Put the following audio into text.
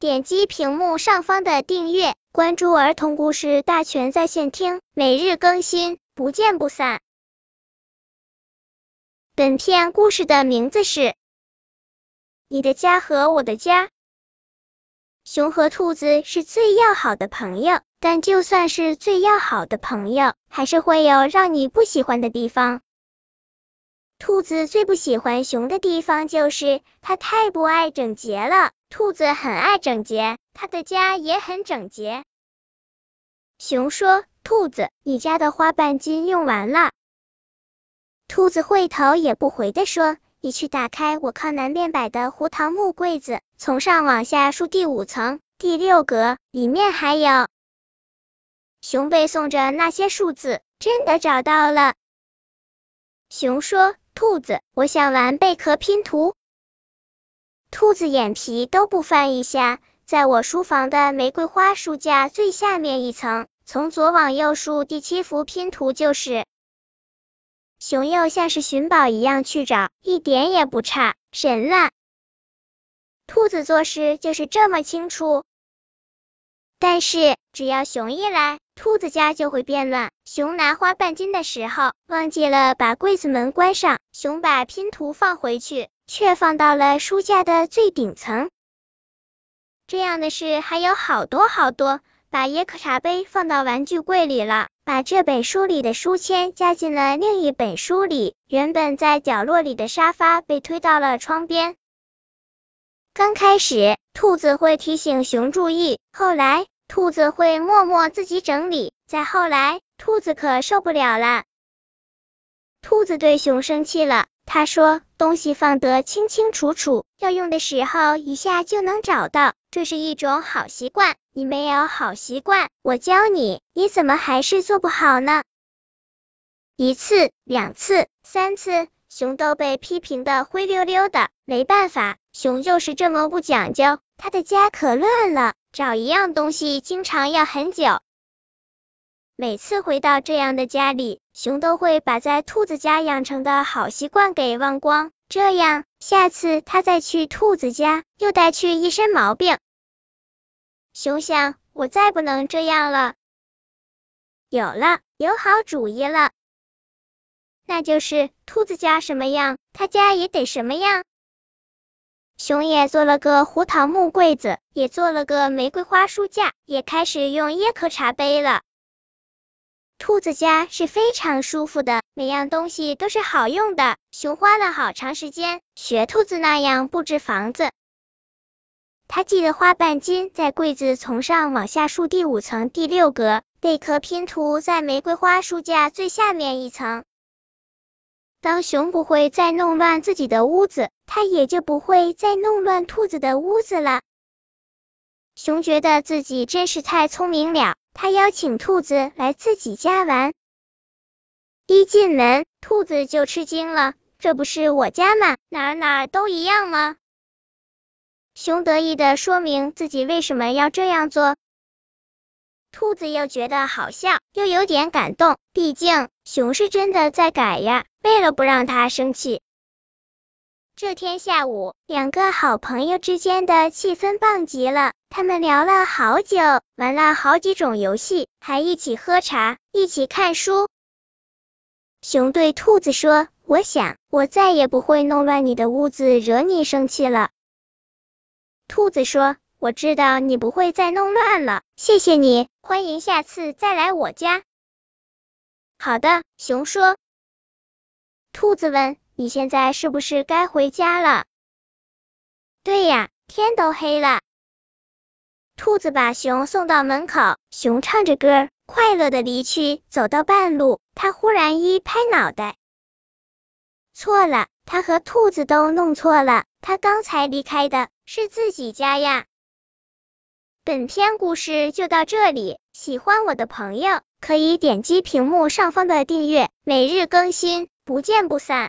点击屏幕上方的订阅，关注儿童故事大全在线听，每日更新，不见不散。本片故事的名字是《你的家和我的家》。熊和兔子是最要好的朋友，但就算是最要好的朋友，还是会有让你不喜欢的地方。兔子最不喜欢熊的地方就是它太不爱整洁了。兔子很爱整洁，它的家也很整洁。熊说：“兔子，你家的花瓣巾用完了。”兔子会头也不回的说：“你去打开我靠南边摆的胡桃木柜子，从上往下数第五层第六格，里面还有。”熊背诵着那些数字，真的找到了。熊说。兔子，我想玩贝壳拼图。兔子眼皮都不翻一下，在我书房的玫瑰花书架最下面一层，从左往右数第七幅拼图就是。熊又像是寻宝一样去找，一点也不差，神了。兔子做事就是这么清楚。但是只要熊一来，兔子家就会变乱。熊拿花瓣巾的时候，忘记了把柜子门关上。熊把拼图放回去，却放到了书架的最顶层。这样的事还有好多好多。把椰壳茶杯放到玩具柜里了，把这本书里的书签夹进了另一本书里。原本在角落里的沙发被推到了窗边。刚开始，兔子会提醒熊注意，后来兔子会默默自己整理，再后来，兔子可受不了了。兔子对熊生气了，他说：“东西放得清清楚楚，要用的时候一下就能找到，这是一种好习惯。你没有好习惯，我教你，你怎么还是做不好呢？”一次、两次、三次。熊都被批评的灰溜溜的，没办法，熊就是这么不讲究。他的家可乱了，找一样东西经常要很久。每次回到这样的家里，熊都会把在兔子家养成的好习惯给忘光，这样下次他再去兔子家，又带去一身毛病。熊想，我再不能这样了。有了，有好主意了。那就是兔子家什么样，他家也得什么样。熊也做了个胡桃木柜子，也做了个玫瑰花书架，也开始用椰壳茶杯了。兔子家是非常舒服的，每样东西都是好用的。熊花了好长时间学兔子那样布置房子。他记得花瓣巾在柜子从上往下数第五层第六格，贝壳拼图在玫瑰花书架最下面一层。当熊不会再弄乱自己的屋子，它也就不会再弄乱兔子的屋子了。熊觉得自己真是太聪明了，他邀请兔子来自己家玩。一进门，兔子就吃惊了：“这不是我家吗？哪儿哪儿都一样吗？”熊得意的说明自己为什么要这样做。兔子又觉得好笑，又有点感动，毕竟熊是真的在改呀。为了不让他生气，这天下午，两个好朋友之间的气氛棒极了。他们聊了好久，玩了好几种游戏，还一起喝茶，一起看书。熊对兔子说：“我想，我再也不会弄乱你的屋子，惹你生气了。”兔子说：“我知道你不会再弄乱了，谢谢你，欢迎下次再来我家。”好的，熊说。兔子问：“你现在是不是该回家了？”“对呀，天都黑了。”兔子把熊送到门口，熊唱着歌，快乐的离去。走到半路，他忽然一拍脑袋：“错了，他和兔子都弄错了。他刚才离开的是自己家呀。”本篇故事就到这里，喜欢我的朋友可以点击屏幕上方的订阅，每日更新。不见不散。